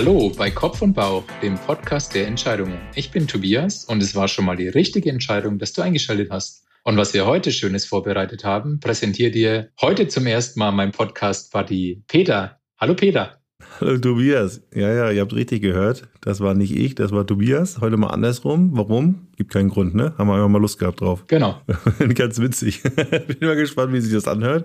Hallo bei Kopf und Bauch, dem Podcast der Entscheidungen. Ich bin Tobias und es war schon mal die richtige Entscheidung, dass du eingeschaltet hast. Und was wir heute Schönes vorbereitet haben, präsentiert dir heute zum ersten Mal mein Podcast-Buddy Peter. Hallo Peter. Hallo Tobias. Ja, ja, ihr habt richtig gehört. Das war nicht ich, das war Tobias. Heute mal andersrum. Warum? Gibt keinen Grund, ne? Haben wir einfach mal Lust gehabt drauf. Genau. Ganz witzig. Bin mal gespannt, wie sich das anhört.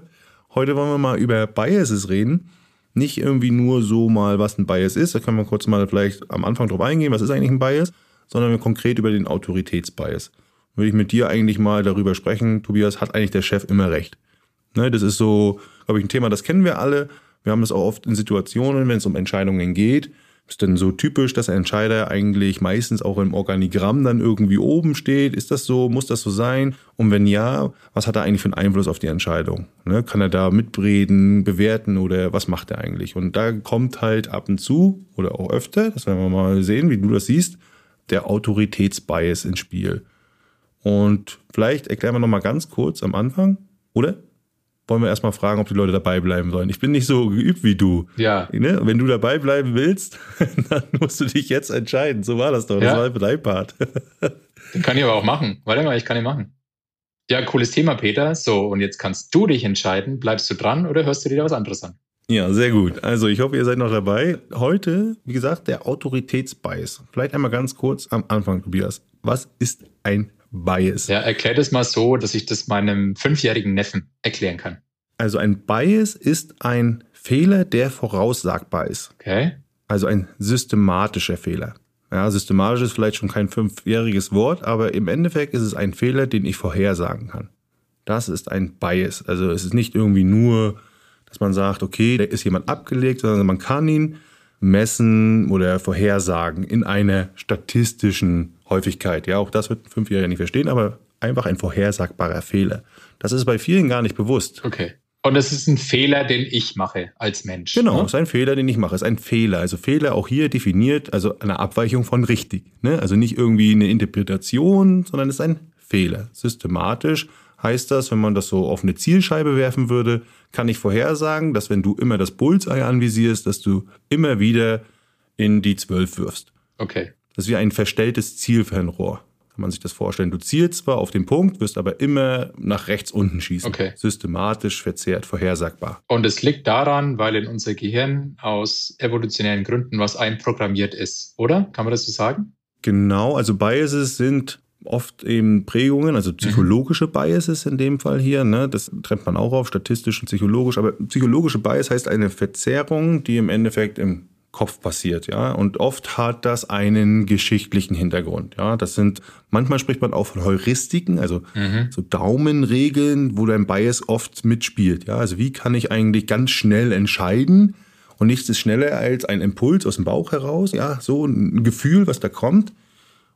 Heute wollen wir mal über Biases reden. Nicht irgendwie nur so mal, was ein Bias ist. Da können wir kurz mal vielleicht am Anfang drauf eingehen, was ist eigentlich ein Bias, sondern konkret über den Autoritätsbias. Würde ich mit dir eigentlich mal darüber sprechen, Tobias, hat eigentlich der Chef immer recht? Ne, das ist so, glaube ich, ein Thema, das kennen wir alle. Wir haben das auch oft in Situationen, wenn es um Entscheidungen geht, ist denn so typisch, dass der Entscheider eigentlich meistens auch im Organigramm dann irgendwie oben steht? Ist das so? Muss das so sein? Und wenn ja, was hat er eigentlich für einen Einfluss auf die Entscheidung? Ne? Kann er da mitreden, bewerten oder was macht er eigentlich? Und da kommt halt ab und zu oder auch öfter, das werden wir mal sehen, wie du das siehst, der Autoritätsbias ins Spiel. Und vielleicht erklären wir nochmal ganz kurz am Anfang, oder? Wollen wir erstmal fragen, ob die Leute dabei bleiben sollen. Ich bin nicht so geübt wie du. Ja. Ne? Wenn du dabei bleiben willst, dann musst du dich jetzt entscheiden. So war das doch. Das ja. war dein Part. Den kann ich aber auch machen. Warte mal, ich kann ihn machen. Ja, cooles Thema, Peter. So, und jetzt kannst du dich entscheiden. Bleibst du dran oder hörst du dir da was anderes an? Ja, sehr gut. Also ich hoffe, ihr seid noch dabei. Heute, wie gesagt, der Autoritätsbias. Vielleicht einmal ganz kurz am Anfang, Tobias. Was ist ein Bias. Ja, erklär das mal so, dass ich das meinem fünfjährigen Neffen erklären kann. Also ein Bias ist ein Fehler, der voraussagbar ist. Okay. Also ein systematischer Fehler. Ja, systematisch ist vielleicht schon kein fünfjähriges Wort, aber im Endeffekt ist es ein Fehler, den ich vorhersagen kann. Das ist ein Bias. Also es ist nicht irgendwie nur, dass man sagt, okay, da ist jemand abgelegt, sondern man kann ihn messen oder vorhersagen in einer statistischen Häufigkeit. Ja, auch das wird ein Fünfjähriger nicht verstehen, aber einfach ein vorhersagbarer Fehler. Das ist bei vielen gar nicht bewusst. Okay. Und es ist ein Fehler, den ich mache als Mensch. Genau, ne? ist ein Fehler, den ich mache. Es ist ein Fehler. Also Fehler auch hier definiert, also eine Abweichung von richtig. Ne? Also nicht irgendwie eine Interpretation, sondern es ist ein Fehler. Systematisch heißt das, wenn man das so auf eine Zielscheibe werfen würde, kann ich vorhersagen, dass wenn du immer das Bullseye anvisierst, dass du immer wieder in die 12 wirfst. Okay. Das ist wie ein verstelltes Zielfernrohr. Kann man sich das vorstellen. Du zielst zwar auf den Punkt, wirst aber immer nach rechts unten schießen. Okay. Systematisch, verzerrt, vorhersagbar. Und es liegt daran, weil in unser Gehirn aus evolutionären Gründen was einprogrammiert ist, oder? Kann man das so sagen? Genau, also Biases sind oft eben Prägungen, also psychologische Biases in dem Fall hier. Ne? Das trennt man auch auf, statistisch und psychologisch. Aber psychologische Bias heißt eine Verzerrung, die im Endeffekt im Kopf passiert, ja. Und oft hat das einen geschichtlichen Hintergrund, ja. Das sind, manchmal spricht man auch von Heuristiken, also mhm. so Daumenregeln, wo dein Bias oft mitspielt, ja. Also wie kann ich eigentlich ganz schnell entscheiden? Und nichts ist schneller als ein Impuls aus dem Bauch heraus, ja. So ein Gefühl, was da kommt.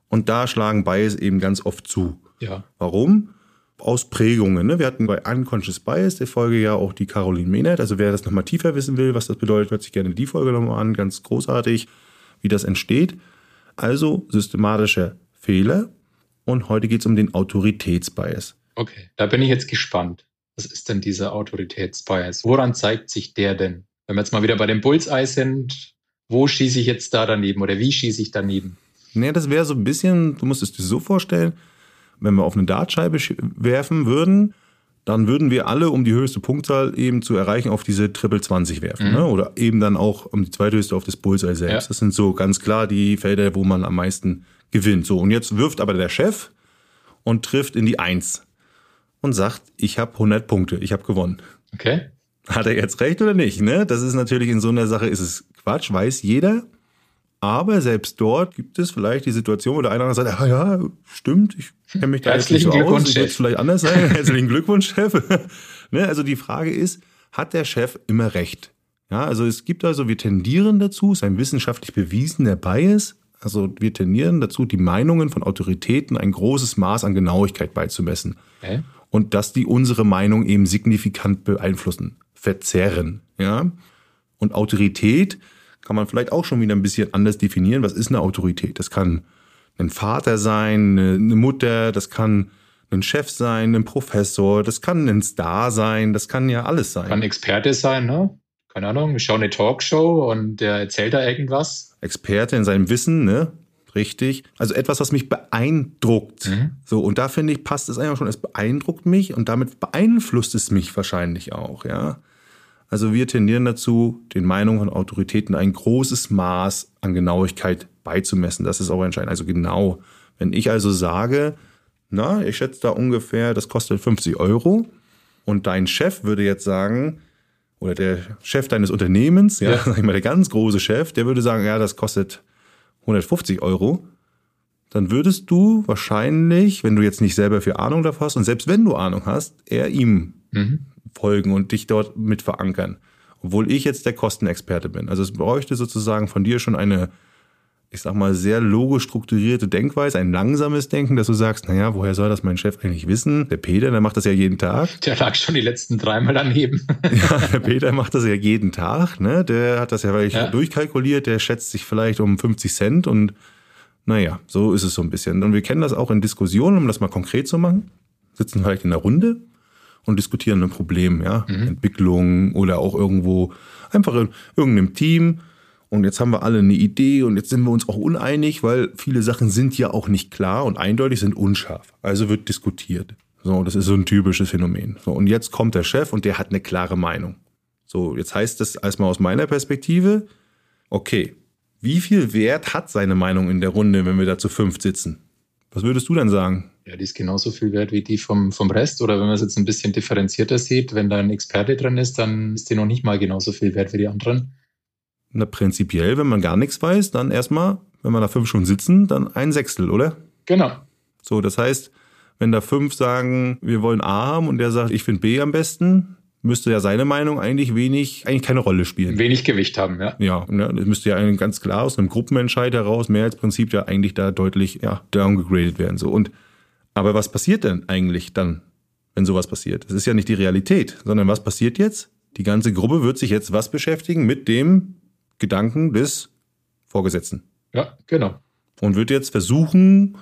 Und da schlagen Bias eben ganz oft zu. Ja. Warum? Ausprägungen. Ne? Wir hatten bei Unconscious Bias der Folge ja auch die Caroline Mehnert. Also wer das nochmal tiefer wissen will, was das bedeutet, hört sich gerne die Folge nochmal an. Ganz großartig, wie das entsteht. Also systematischer Fehler. Und heute geht es um den Autoritätsbias. Okay, da bin ich jetzt gespannt. Was ist denn dieser Autoritätsbias? Woran zeigt sich der denn? Wenn wir jetzt mal wieder bei dem Bullseye sind, wo schieße ich jetzt da daneben oder wie schieße ich daneben? Naja, das wäre so ein bisschen, du musst es dir so vorstellen, wenn wir auf eine Dartscheibe werfen würden, dann würden wir alle, um die höchste Punktzahl eben zu erreichen, auf diese Triple 20 werfen. Mhm. Ne? Oder eben dann auch um die zweithöchste auf das Bullseye selbst. Ja. Das sind so ganz klar die Felder, wo man am meisten gewinnt. So, und jetzt wirft aber der Chef und trifft in die Eins und sagt, ich habe 100 Punkte, ich habe gewonnen. Okay. Hat er jetzt recht oder nicht? Ne? Das ist natürlich in so einer Sache, ist es Quatsch, weiß jeder. Aber selbst dort gibt es vielleicht die Situation, wo der eine oder andere sagt, ja, ja, stimmt, ich kenne mich da jetzt nicht so aus, ich würde vielleicht anders sein. Herzlichen Glückwunsch, Chef. ne, also die Frage ist, hat der Chef immer recht? Ja, also es gibt also, wir tendieren dazu, es ist ein wissenschaftlich bewiesener Bias, also wir tendieren dazu, die Meinungen von Autoritäten ein großes Maß an Genauigkeit beizumessen. Okay. Und dass die unsere Meinung eben signifikant beeinflussen, verzerren. Ja? Und Autorität kann man vielleicht auch schon wieder ein bisschen anders definieren. Was ist eine Autorität? Das kann ein Vater sein, eine Mutter, das kann ein Chef sein, ein Professor, das kann ein Star sein, das kann ja alles sein. Kann Experte sein, ne? Keine Ahnung, ich schaue eine Talkshow und der erzählt da irgendwas. Experte in seinem Wissen, ne? Richtig. Also etwas, was mich beeindruckt. Mhm. So, und da finde ich, passt es einfach schon. Es beeindruckt mich und damit beeinflusst es mich wahrscheinlich auch, ja. Also wir tendieren dazu, den Meinungen von Autoritäten ein großes Maß an Genauigkeit beizumessen. Das ist auch entscheidend. Also genau. Wenn ich also sage, na, ich schätze da ungefähr, das kostet 50 Euro und dein Chef würde jetzt sagen, oder der Chef deines Unternehmens, ja, ja. sag ich mal, der ganz große Chef, der würde sagen, ja, das kostet 150 Euro, dann würdest du wahrscheinlich, wenn du jetzt nicht selber viel Ahnung davon hast und selbst wenn du Ahnung hast, eher ihm mhm. Folgen und dich dort mit verankern. Obwohl ich jetzt der Kostenexperte bin. Also es bräuchte sozusagen von dir schon eine ich sag mal, sehr logisch strukturierte Denkweise, ein langsames Denken, dass du sagst, naja, woher soll das mein Chef eigentlich wissen? Der Peter, der macht das ja jeden Tag. Der lag schon die letzten dreimal daneben. ja, der Peter macht das ja jeden Tag, ne? Der hat das ja vielleicht ja. durchkalkuliert, der schätzt sich vielleicht um 50 Cent und naja, so ist es so ein bisschen. Und wir kennen das auch in Diskussionen, um das mal konkret zu machen. Sitzen vielleicht in einer Runde und diskutieren ein Problem, ja, mhm. Entwicklung oder auch irgendwo einfach in irgendeinem Team und jetzt haben wir alle eine Idee und jetzt sind wir uns auch uneinig, weil viele Sachen sind ja auch nicht klar und eindeutig sind unscharf. Also wird diskutiert. So, das ist so ein typisches Phänomen. So, und jetzt kommt der Chef und der hat eine klare Meinung. So, jetzt heißt das erstmal aus meiner Perspektive, okay, wie viel Wert hat seine Meinung in der Runde, wenn wir da zu fünf sitzen? Was würdest du dann sagen? Ja, die ist genauso viel wert wie die vom, vom Rest. Oder wenn man es jetzt ein bisschen differenzierter sieht, wenn da ein Experte drin ist, dann ist die noch nicht mal genauso viel wert wie die anderen. Na, prinzipiell, wenn man gar nichts weiß, dann erstmal, wenn man da fünf schon sitzen, dann ein Sechstel, oder? Genau. So, das heißt, wenn da fünf sagen, wir wollen A haben und der sagt, ich finde B am besten, müsste ja seine Meinung eigentlich wenig, eigentlich keine Rolle spielen. Wenig Gewicht haben, ja. Ja, ne, das müsste ja ganz klar aus einem Gruppenentscheid heraus, Mehrheitsprinzip ja eigentlich da deutlich, ja, downgegradet werden, so. Und, aber was passiert denn eigentlich dann, wenn sowas passiert? Das ist ja nicht die Realität, sondern was passiert jetzt? Die ganze Gruppe wird sich jetzt was beschäftigen mit dem Gedanken des Vorgesetzten. Ja, genau. Und wird jetzt versuchen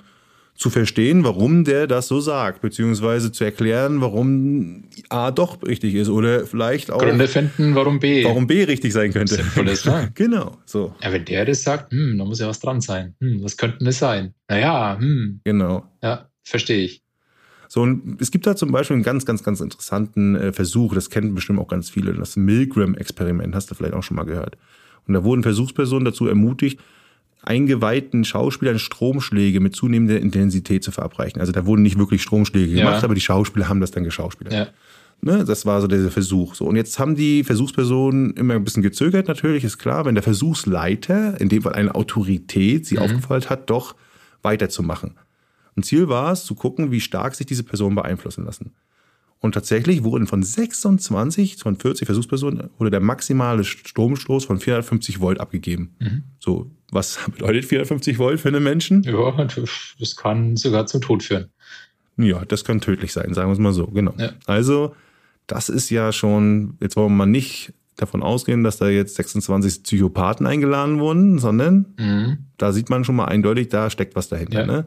zu verstehen, warum der das so sagt, beziehungsweise zu erklären, warum A doch richtig ist oder vielleicht auch Gründe finden, warum B warum B richtig sein könnte. Sinnvolles, ne? genau, so. Ja, wenn der das sagt, hm, da muss ja was dran sein. Hm, was könnte es sein? Naja, hm. Genau. Ja, verstehe ich. So, und es gibt da zum Beispiel einen ganz, ganz, ganz interessanten äh, Versuch, das kennen bestimmt auch ganz viele, das Milgram-Experiment, hast du vielleicht auch schon mal gehört. Und da wurden Versuchspersonen dazu ermutigt, eingeweihten Schauspielern Stromschläge mit zunehmender Intensität zu verabreichen. Also da wurden nicht wirklich Stromschläge ja. gemacht, aber die Schauspieler haben das dann geschauspielert. Ja. Ne, das war so der Versuch. So. Und jetzt haben die Versuchspersonen immer ein bisschen gezögert, natürlich, ist klar, wenn der Versuchsleiter, in dem Fall eine Autorität, sie mhm. aufgefordert hat, doch weiterzumachen. Und Ziel war es, zu gucken, wie stark sich diese Personen beeinflussen lassen. Und tatsächlich wurden von 26 von 40 Versuchspersonen wurde der maximale Stromstoß von 450 Volt abgegeben. Mhm. So, was bedeutet 450 Volt für einen Menschen? Ja, das kann sogar zum Tod führen. Ja, das kann tödlich sein, sagen wir es mal so, genau. Ja. Also, das ist ja schon, jetzt wollen wir mal nicht davon ausgehen, dass da jetzt 26 Psychopathen eingeladen wurden, sondern mhm. da sieht man schon mal eindeutig, da steckt was dahinter. Ja. Ne?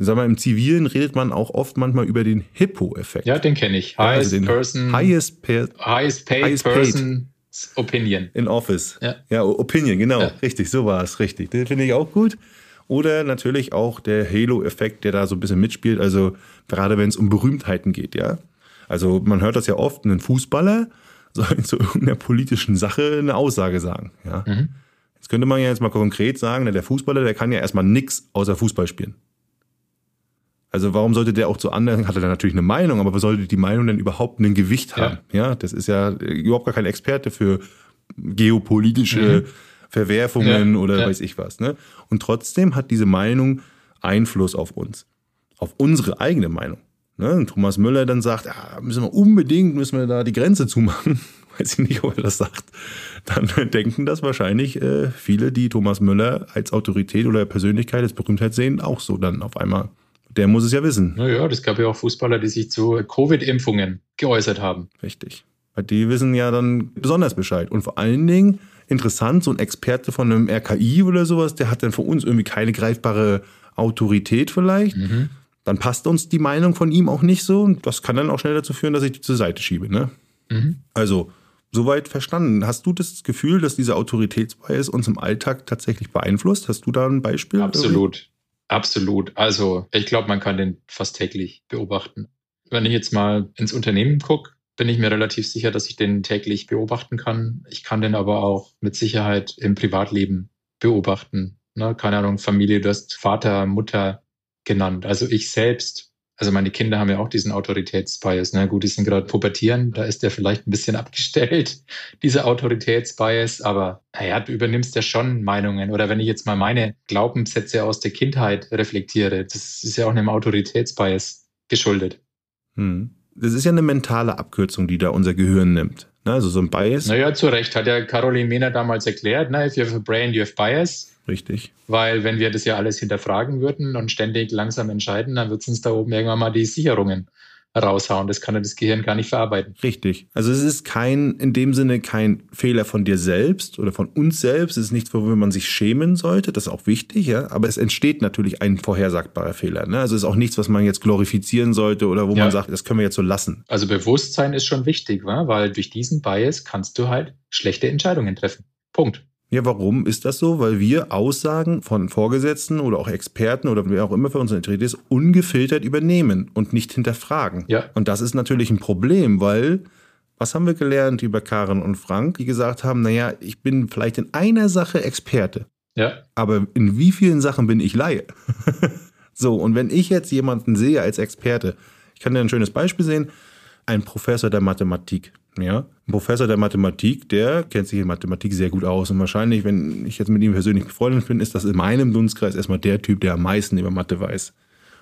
Sag mal, im Zivilen redet man auch oft manchmal über den Hippo-Effekt. Ja, den kenne ich. Highest also person. Highest, highest paid highest person. Paid opinion. In Office. Ja, ja Opinion, genau. Ja. Richtig, so war es, richtig. Den finde ich auch gut. Oder natürlich auch der Halo-Effekt, der da so ein bisschen mitspielt. Also gerade wenn es um Berühmtheiten geht, ja. Also man hört das ja oft, ein Fußballer soll zu irgendeiner politischen Sache eine Aussage sagen. Ja. Mhm. Jetzt könnte man ja jetzt mal konkret sagen, der Fußballer, der kann ja erstmal nichts außer Fußball spielen. Also warum sollte der auch zu anderen, hat er dann natürlich eine Meinung, aber was sollte die Meinung denn überhaupt ein Gewicht haben? Ja, ja das ist ja überhaupt gar kein Experte für geopolitische mhm. Verwerfungen ja, oder ja. weiß ich was. Ne? Und trotzdem hat diese Meinung Einfluss auf uns, auf unsere eigene Meinung. Ne? Und Thomas Müller dann sagt, ja, müssen wir unbedingt, müssen wir da die Grenze zumachen. Weiß ich nicht, ob er das sagt. Dann denken das wahrscheinlich äh, viele, die Thomas Müller als Autorität oder Persönlichkeit, als Berühmtheit sehen, auch so dann auf einmal der muss es ja wissen. Naja, das gab ja auch Fußballer, die sich zu Covid-Impfungen geäußert haben. Richtig. Die wissen ja dann besonders Bescheid. Und vor allen Dingen, interessant, so ein Experte von einem RKI oder sowas, der hat dann für uns irgendwie keine greifbare Autorität vielleicht. Mhm. Dann passt uns die Meinung von ihm auch nicht so. Und das kann dann auch schnell dazu führen, dass ich die zur Seite schiebe. Ne? Mhm. Also, soweit verstanden. Hast du das Gefühl, dass dieser Autoritätsbias uns im Alltag tatsächlich beeinflusst? Hast du da ein Beispiel? Absolut. Irgendwie? Absolut. Also ich glaube, man kann den fast täglich beobachten. Wenn ich jetzt mal ins Unternehmen gucke, bin ich mir relativ sicher, dass ich den täglich beobachten kann. Ich kann den aber auch mit Sicherheit im Privatleben beobachten. Ne? Keine Ahnung, Familie, du hast Vater, Mutter genannt. Also ich selbst also meine Kinder haben ja auch diesen Autoritätsbias. Ne? Gut, die sind gerade pubertieren, da ist der vielleicht ein bisschen abgestellt, dieser Autoritätsbias, aber naja, du übernimmst ja schon Meinungen. Oder wenn ich jetzt mal meine Glaubenssätze aus der Kindheit reflektiere, das ist ja auch einem Autoritätsbias geschuldet. Hm. Das ist ja eine mentale Abkürzung, die da unser Gehirn nimmt. Ne? Also so ein Bias. Naja, zu Recht hat ja Caroline Mehner damals erklärt, ne? if you have a brain, you have bias. Richtig. Weil wenn wir das ja alles hinterfragen würden und ständig langsam entscheiden, dann wird es uns da oben irgendwann mal die Sicherungen raushauen. Das kann ja das Gehirn gar nicht verarbeiten. Richtig. Also es ist kein, in dem Sinne kein Fehler von dir selbst oder von uns selbst. Es ist nichts, worüber man sich schämen sollte. Das ist auch wichtig, ja. Aber es entsteht natürlich ein vorhersagbarer Fehler. Ne? Also es ist auch nichts, was man jetzt glorifizieren sollte oder wo ja. man sagt, das können wir jetzt so lassen. Also Bewusstsein ist schon wichtig, wa? weil durch diesen Bias kannst du halt schlechte Entscheidungen treffen. Punkt. Ja, warum ist das so? Weil wir Aussagen von Vorgesetzten oder auch Experten oder wer auch immer für uns interessiert ist, ungefiltert übernehmen und nicht hinterfragen. Ja. Und das ist natürlich ein Problem, weil was haben wir gelernt über Karen und Frank, die gesagt haben, naja, ich bin vielleicht in einer Sache Experte. Ja. Aber in wie vielen Sachen bin ich Laie? so, und wenn ich jetzt jemanden sehe als Experte, ich kann dir ein schönes Beispiel sehen, ein Professor der Mathematik. Ja, ein Professor der Mathematik, der kennt sich in Mathematik sehr gut aus. Und wahrscheinlich, wenn ich jetzt mit ihm persönlich befreundet bin, ist das in meinem Dunstkreis erstmal der Typ, der am meisten über Mathe weiß.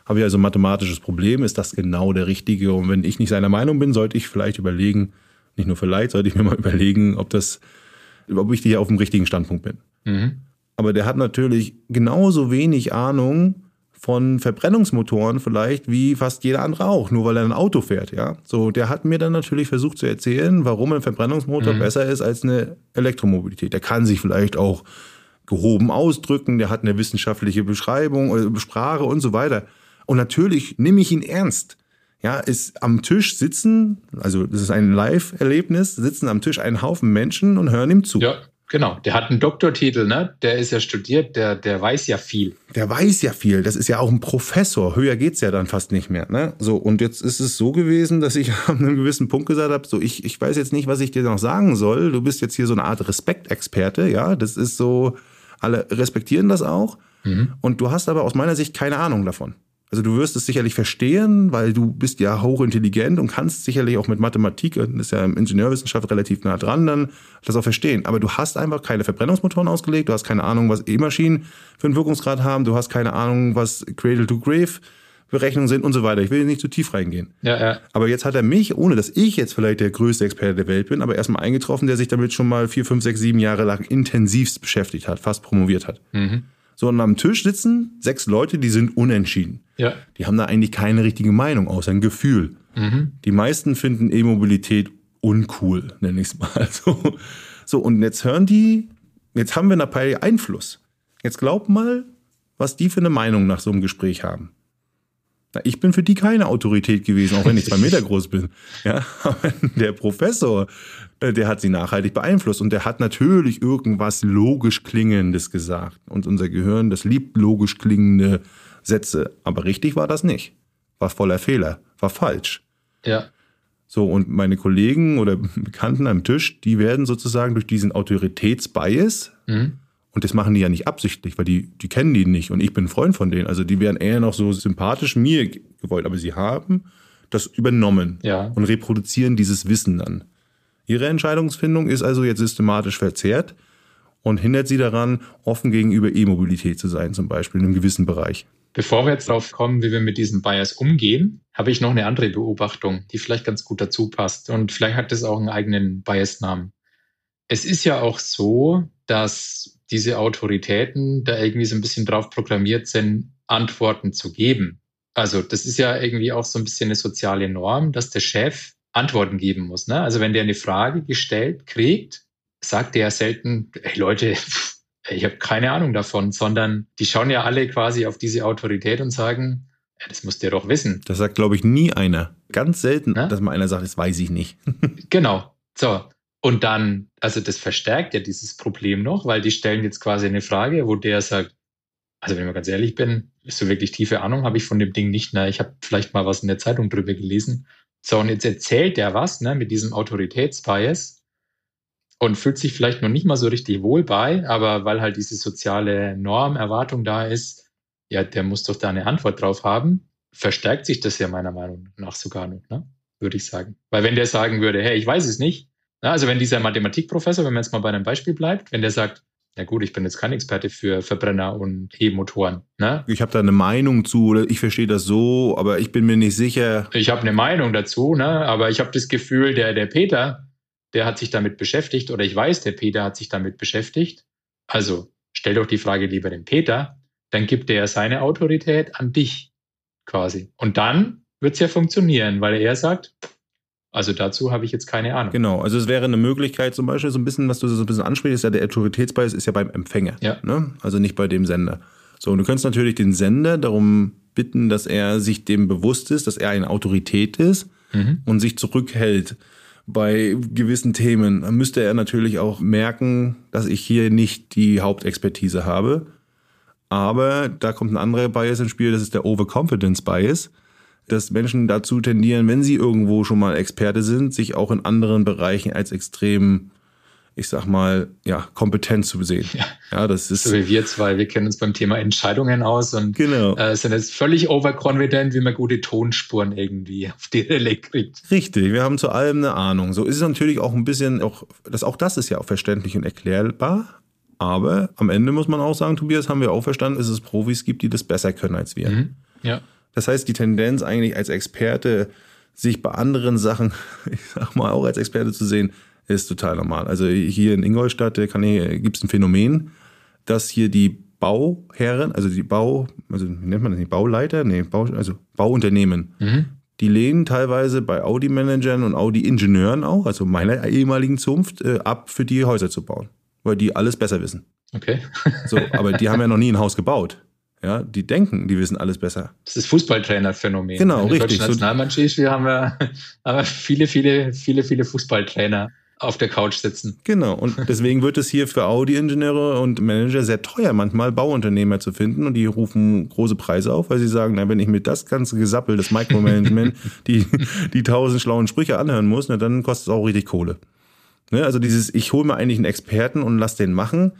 Habe ich also ein mathematisches Problem, ist das genau der Richtige? Und wenn ich nicht seiner Meinung bin, sollte ich vielleicht überlegen, nicht nur vielleicht, sollte ich mir mal überlegen, ob das, ob ich hier auf dem richtigen Standpunkt bin. Mhm. Aber der hat natürlich genauso wenig Ahnung von Verbrennungsmotoren vielleicht wie fast jeder andere auch, nur weil er ein Auto fährt, ja. So, der hat mir dann natürlich versucht zu erzählen, warum ein Verbrennungsmotor mhm. besser ist als eine Elektromobilität. Der kann sich vielleicht auch gehoben ausdrücken, der hat eine wissenschaftliche Beschreibung, äh, Sprache und so weiter. Und natürlich nehme ich ihn ernst. Ja, ist am Tisch sitzen, also das ist ein Live-Erlebnis, sitzen am Tisch ein Haufen Menschen und hören ihm zu. Ja. Genau, der hat einen Doktortitel, ne? Der ist ja studiert, der, der weiß ja viel. Der weiß ja viel. Das ist ja auch ein Professor. Höher geht's ja dann fast nicht mehr, ne? So, und jetzt ist es so gewesen, dass ich an einem gewissen Punkt gesagt habe: so, ich, ich weiß jetzt nicht, was ich dir noch sagen soll. Du bist jetzt hier so eine Art Respektexperte, ja? Das ist so, alle respektieren das auch. Mhm. Und du hast aber aus meiner Sicht keine Ahnung davon. Also du wirst es sicherlich verstehen, weil du bist ja hochintelligent und kannst sicherlich auch mit Mathematik, und ist ja im Ingenieurwissenschaft relativ nah dran, dann das auch verstehen. Aber du hast einfach keine Verbrennungsmotoren ausgelegt, du hast keine Ahnung, was E-Maschinen für einen Wirkungsgrad haben, du hast keine Ahnung, was Cradle-to-Grave Berechnungen sind und so weiter. Ich will nicht zu tief reingehen. Ja, ja. Aber jetzt hat er mich, ohne dass ich jetzt vielleicht der größte Experte der Welt bin, aber erstmal eingetroffen, der sich damit schon mal vier, fünf, sechs, sieben Jahre lang intensivst beschäftigt hat, fast promoviert hat. Mhm sondern am Tisch sitzen sechs Leute, die sind unentschieden. Ja. Die haben da eigentlich keine richtige Meinung, außer ein Gefühl. Mhm. Die meisten finden E-Mobilität uncool, nenne ich es mal. So. so, und jetzt hören die, jetzt haben wir eine Partei Einfluss. Jetzt glaub mal, was die für eine Meinung nach so einem Gespräch haben. Na, ich bin für die keine Autorität gewesen, auch wenn ich zwei Meter groß bin. Ja, aber der Professor, äh, der hat sie nachhaltig beeinflusst und der hat natürlich irgendwas logisch Klingendes gesagt. Und unser Gehirn, das liebt logisch klingende Sätze. Aber richtig war das nicht. War voller Fehler, war falsch. Ja. So, und meine Kollegen oder Bekannten am Tisch, die werden sozusagen durch diesen Autoritätsbias, mhm. und das machen die ja nicht absichtlich, weil die, die kennen die nicht und ich bin Freund von denen. Also die wären eher noch so sympathisch mir gewollt, aber sie haben das übernommen ja. und reproduzieren dieses Wissen dann. Ihre Entscheidungsfindung ist also jetzt systematisch verzerrt und hindert sie daran, offen gegenüber E-Mobilität zu sein, zum Beispiel in einem gewissen Bereich. Bevor wir jetzt darauf kommen, wie wir mit diesem Bias umgehen, habe ich noch eine andere Beobachtung, die vielleicht ganz gut dazu passt. Und vielleicht hat das auch einen eigenen Bias-Namen. Es ist ja auch so, dass diese Autoritäten da irgendwie so ein bisschen drauf programmiert sind, Antworten zu geben. Also das ist ja irgendwie auch so ein bisschen eine soziale Norm, dass der Chef Antworten geben muss. Ne? Also wenn der eine Frage gestellt kriegt, sagt der ja selten, hey Leute, ich habe keine Ahnung davon, sondern die schauen ja alle quasi auf diese Autorität und sagen, ja, das muss der doch wissen. Das sagt, glaube ich, nie einer. Ganz selten, Na? dass mal einer sagt, das weiß ich nicht. genau. So. Und dann, also das verstärkt ja dieses Problem noch, weil die stellen jetzt quasi eine Frage, wo der sagt, also wenn ich mal ganz ehrlich bin, so wirklich tiefe Ahnung habe ich von dem Ding nicht. Ne? Ich habe vielleicht mal was in der Zeitung drüber gelesen. So, und jetzt erzählt der was ne, mit diesem Autoritätsbias und fühlt sich vielleicht noch nicht mal so richtig wohl bei, aber weil halt diese soziale Norm, Erwartung da ist, ja, der muss doch da eine Antwort drauf haben, verstärkt sich das ja meiner Meinung nach sogar noch, ne? würde ich sagen. Weil wenn der sagen würde, hey, ich weiß es nicht, ne? also wenn dieser Mathematikprofessor, wenn man jetzt mal bei einem Beispiel bleibt, wenn der sagt, na gut, ich bin jetzt kein Experte für Verbrenner und E-Motoren. Ne? Ich habe da eine Meinung zu, oder ich verstehe das so, aber ich bin mir nicht sicher. Ich habe eine Meinung dazu, ne? aber ich habe das Gefühl, der, der Peter, der hat sich damit beschäftigt, oder ich weiß, der Peter hat sich damit beschäftigt. Also stell doch die Frage lieber dem Peter, dann gibt er seine Autorität an dich quasi. Und dann wird es ja funktionieren, weil er sagt, also dazu habe ich jetzt keine Ahnung. Genau, also es wäre eine Möglichkeit zum Beispiel so ein bisschen, was du so ein bisschen ansprichst, ist ja der Autoritätsbias ist ja beim Empfänger, ja. Ne? also nicht bei dem Sender. So, und du könntest natürlich den Sender darum bitten, dass er sich dem bewusst ist, dass er eine Autorität ist mhm. und sich zurückhält bei gewissen Themen. Müsste er natürlich auch merken, dass ich hier nicht die Hauptexpertise habe. Aber da kommt ein anderer Bias ins Spiel, das ist der Overconfidence Bias dass Menschen dazu tendieren, wenn sie irgendwo schon mal Experte sind, sich auch in anderen Bereichen als extrem ich sag mal, ja, kompetent zu sehen. Ja, ja das ist. So wie wir zwei, wir kennen uns beim Thema Entscheidungen aus und genau. äh, sind jetzt völlig overconfident, wie man gute Tonspuren irgendwie auf die Rille kriegt. Richtig, wir haben zu allem eine Ahnung. So ist es natürlich auch ein bisschen, auch, das, auch das ist ja auch verständlich und erklärbar. Aber am Ende muss man auch sagen, Tobias, haben wir auch verstanden, dass es Profis gibt, die das besser können als wir. Mhm. Ja. Das heißt, die Tendenz eigentlich als Experte, sich bei anderen Sachen, ich sag mal, auch als Experte zu sehen, ist total normal. Also hier in Ingolstadt gibt es ein Phänomen, dass hier die Bauherren, also die Bau, also wie nennt man das nicht, Bauleiter? Nee, Bau, also Bauunternehmen, mhm. die lehnen teilweise bei Audi-Managern und Audi-Ingenieuren auch, also meiner ehemaligen Zunft, äh, ab, für die Häuser zu bauen. Weil die alles besser wissen. Okay. so, aber die haben ja noch nie ein Haus gebaut. Ja, die denken, die wissen alles besser. Das ist Fußballtrainer-Phänomen. Genau, Wenn richtig. Die Nationalmannschaft, wir haben ja haben viele, viele, viele, viele Fußballtrainer auf der Couch sitzen. Genau, und deswegen wird es hier für Audi-Ingenieure und Manager sehr teuer, manchmal Bauunternehmer zu finden und die rufen große Preise auf, weil sie sagen, na, wenn ich mir das ganze Gesappel, das Micromanagement, die, die tausend schlauen Sprüche anhören muss, na, dann kostet es auch richtig Kohle. Ne? Also dieses, ich hole mir eigentlich einen Experten und lass den machen,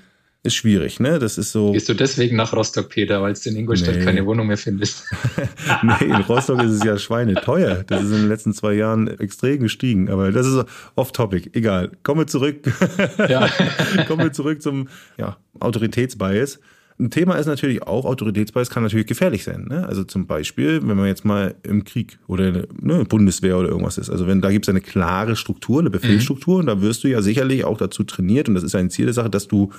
ist schwierig, ne? Das ist so. Gehst du deswegen nach Rostock, Peter, weil du in Ingolstadt nee. keine Wohnung mehr findest? nee, in Rostock ist es ja schweineteuer. Das ist in den letzten zwei Jahren extrem gestiegen. Aber das ist off-topic. Egal. Kommen wir zurück. Ja. Kommen wir zurück zum ja, Autoritätsbias. Ein Thema ist natürlich auch, Autoritätsbias kann natürlich gefährlich sein. Ne? Also zum Beispiel, wenn man jetzt mal im Krieg oder ne, Bundeswehr oder irgendwas ist. Also wenn da gibt es eine klare Struktur, eine Befehlsstruktur mhm. und da wirst du ja sicherlich auch dazu trainiert und das ist ein Ziel der Sache, dass du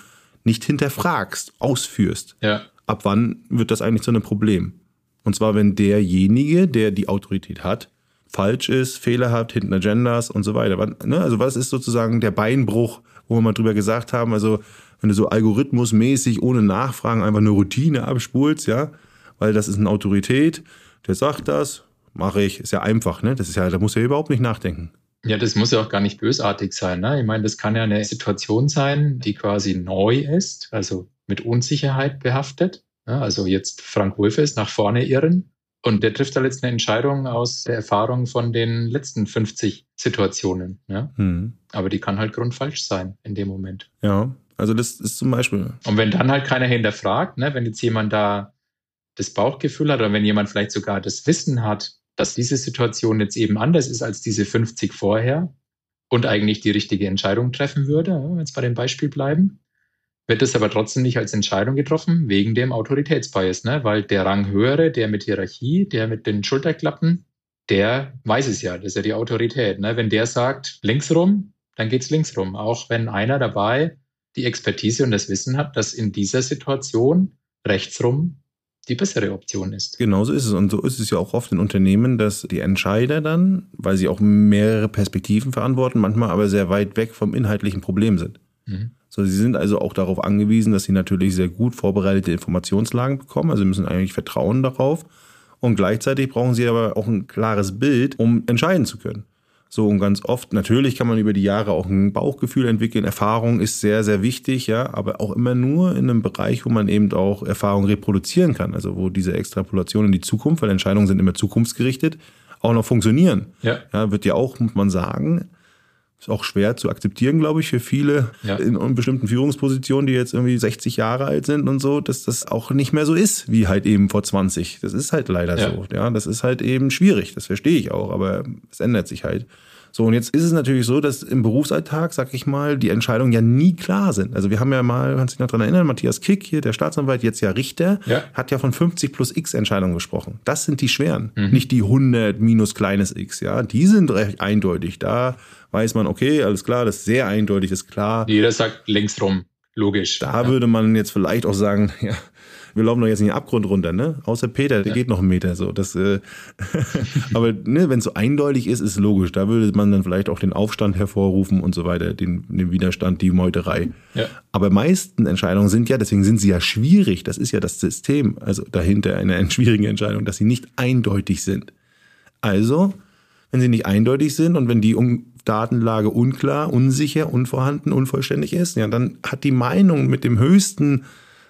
nicht hinterfragst, ausführst, ja. ab wann wird das eigentlich zu einem Problem? Und zwar, wenn derjenige, der die Autorität hat, falsch ist, Fehler hat, hinten Agendas und so weiter. Ne? Also was ist sozusagen der Beinbruch, wo wir mal drüber gesagt haben, also wenn du so algorithmusmäßig ohne Nachfragen einfach eine Routine abspulst, ja, weil das ist eine Autorität, der sagt das, mache ich, ist ja einfach, ne? Das ist ja, da muss er überhaupt nicht nachdenken. Ja, das muss ja auch gar nicht bösartig sein. Ne? Ich meine, das kann ja eine Situation sein, die quasi neu ist, also mit Unsicherheit behaftet. Ja, also jetzt Frank Wolfe ist nach vorne irren und der trifft da jetzt eine Entscheidung aus der Erfahrung von den letzten 50 Situationen. Ja? Hm. Aber die kann halt grundfalsch sein in dem Moment. Ja, also das ist zum Beispiel. Und wenn dann halt keiner hinterfragt, ne, wenn jetzt jemand da das Bauchgefühl hat oder wenn jemand vielleicht sogar das Wissen hat, dass diese Situation jetzt eben anders ist als diese 50 vorher und eigentlich die richtige Entscheidung treffen würde, wenn wir jetzt bei dem Beispiel bleiben, wird es aber trotzdem nicht als Entscheidung getroffen, wegen dem Autoritätsbias, ne? weil der Ranghöhere, der mit Hierarchie, der mit den Schulterklappen, der weiß es ja, das ist ja die Autorität. Ne? Wenn der sagt, links rum, dann geht's links rum. Auch wenn einer dabei die Expertise und das Wissen hat, dass in dieser Situation rechts rum die bessere Option ist. Genau so ist es. Und so ist es ja auch oft in Unternehmen, dass die Entscheider dann, weil sie auch mehrere Perspektiven verantworten, manchmal aber sehr weit weg vom inhaltlichen Problem sind. Mhm. So, sie sind also auch darauf angewiesen, dass sie natürlich sehr gut vorbereitete Informationslagen bekommen. Also sie müssen eigentlich vertrauen darauf. Und gleichzeitig brauchen sie aber auch ein klares Bild, um entscheiden zu können. So und ganz oft, natürlich kann man über die Jahre auch ein Bauchgefühl entwickeln. Erfahrung ist sehr, sehr wichtig, ja, aber auch immer nur in einem Bereich, wo man eben auch Erfahrung reproduzieren kann. Also wo diese Extrapolation in die Zukunft, weil Entscheidungen sind immer zukunftsgerichtet, auch noch funktionieren. Ja. ja wird ja auch, muss man sagen, ist auch schwer zu akzeptieren, glaube ich, für viele Ja. in bestimmten Führungspositionen, die jetzt irgendwie 60 Jahre alt sind und so, dass das auch nicht mehr so ist, wie halt eben vor 20. Das ist halt leider Ja. so. Ja, das ist halt eben schwierig. Das verstehe ich auch, aber es ändert sich halt. So, und jetzt ist es natürlich so, dass im Berufsalltag, sag ich mal, die Entscheidungen ja nie klar sind. Also wir haben ja mal, kannst du dich noch dran erinnern, Matthias Kick hier, der Staatsanwalt, jetzt ja Richter, Ja. hat ja von 50 plus X Entscheidungen gesprochen. Das sind die schweren, nicht die 100 minus kleines X, ja. Die sind recht eindeutig. Da weiß man, okay, alles klar, das ist sehr eindeutig, ist klar. Jeder sagt links rum. Logisch. Da würde man jetzt vielleicht auch sagen, ja, wir laufen doch jetzt nicht den Abgrund runter, ne? Außer Peter, der geht noch einen Meter so. Das, äh, aber ne, wenn es so eindeutig ist, ist logisch. Da würde man dann vielleicht auch den Aufstand hervorrufen und so weiter, den, den Widerstand, die Meuterei. Ja. Aber meisten Entscheidungen sind ja, deswegen sind sie ja schwierig. Das ist ja das System, also dahinter eine schwierige Entscheidung, dass sie nicht eindeutig sind. Also, wenn sie nicht eindeutig sind und wenn die um Datenlage unklar, unsicher, unvorhanden, unvollständig ist, ja, dann hat die Meinung mit dem höchsten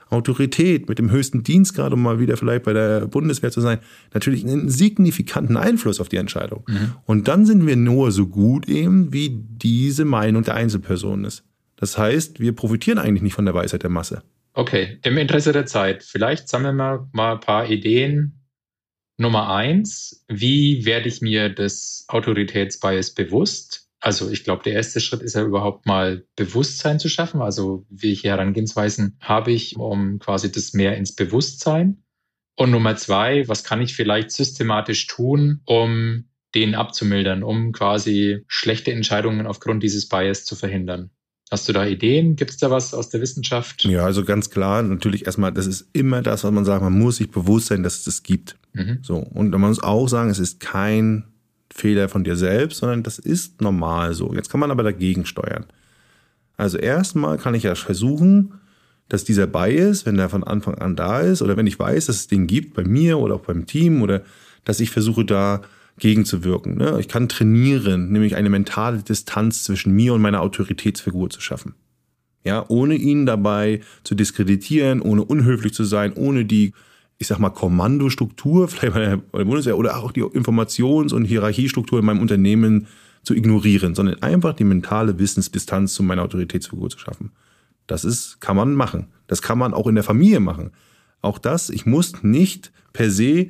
Autorität, mit dem höchsten Dienstgrad, um mal wieder vielleicht bei der Bundeswehr zu sein, natürlich einen signifikanten Einfluss auf die Entscheidung. Und dann sind wir nur so gut eben, wie diese Meinung der Einzelperson ist. Das heißt, wir profitieren eigentlich nicht von der Weisheit der Masse. Okay, im Interesse der Zeit, vielleicht sammeln wir mal ein paar Ideen. Nummer eins, wie werde ich mir des Autoritätsbias bewusst? Also ich glaube, der erste Schritt ist ja überhaupt mal Bewusstsein zu schaffen. Also welche Herangehensweisen habe ich, um quasi das mehr ins Bewusstsein? Und Nummer zwei, was kann ich vielleicht systematisch tun, um den abzumildern, um quasi schlechte Entscheidungen aufgrund dieses Bias zu verhindern? Hast du da Ideen? Gibt es da was aus der Wissenschaft? Ja, also ganz klar, natürlich erstmal, das ist immer das, was man sagt, man muss sich bewusst sein, dass es das gibt. Mhm. So. Und man muss auch sagen, es ist kein Fehler von dir selbst, sondern das ist normal so. Jetzt kann man aber dagegen steuern. Also erstmal kann ich ja versuchen, dass dieser Bias, wenn der von Anfang an da ist, oder wenn ich weiß, dass es den gibt, bei mir oder auch beim Team, oder dass ich versuche, da gegenzuwirken. Ne? Ich kann trainieren, nämlich eine mentale Distanz zwischen mir und meiner Autoritätsfigur zu schaffen. Ja, ohne ihn dabei zu diskreditieren, ohne unhöflich zu sein, ohne die, ich sag mal, Kommandostruktur, vielleicht bei der Bundeswehr oder auch die Informations- und Hierarchiestruktur in meinem Unternehmen zu ignorieren, sondern einfach die mentale Wissensdistanz zu meiner Autoritätsfigur zu schaffen. Das ist, kann man machen. Das kann man auch in der Familie machen. Auch das, ich muss nicht per se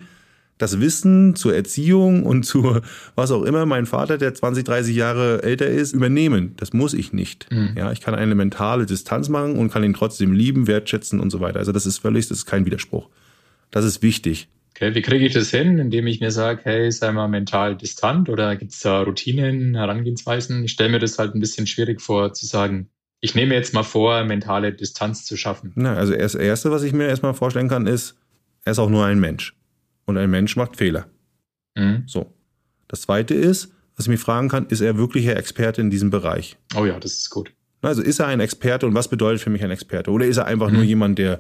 das Wissen zur Erziehung und zu was auch immer mein Vater, der 20, 30 Jahre älter ist, übernehmen. Das muss ich nicht. Ja, ich kann eine mentale Distanz machen und kann ihn trotzdem lieben, wertschätzen und so weiter. Also das ist völlig, das ist kein Widerspruch. Das ist wichtig. Okay, wie kriege ich das hin, indem ich mir sage, hey, sei mal mental distant oder gibt es da Routinen, Herangehensweisen? Ich stelle mir das halt ein bisschen schwierig vor, zu sagen, ich nehme jetzt mal vor, mentale Distanz zu schaffen. Na, also das Erste, was ich mir erstmal vorstellen kann, ist, er ist auch nur ein Mensch. Und ein Mensch macht Fehler. Mhm. So. Das Zweite ist, was ich mich fragen kann, ist er wirklicher Experte in diesem Bereich? Oh ja, das ist gut. Also ist er ein Experte und was bedeutet für mich ein Experte? Oder ist er einfach Mhm. nur jemand, der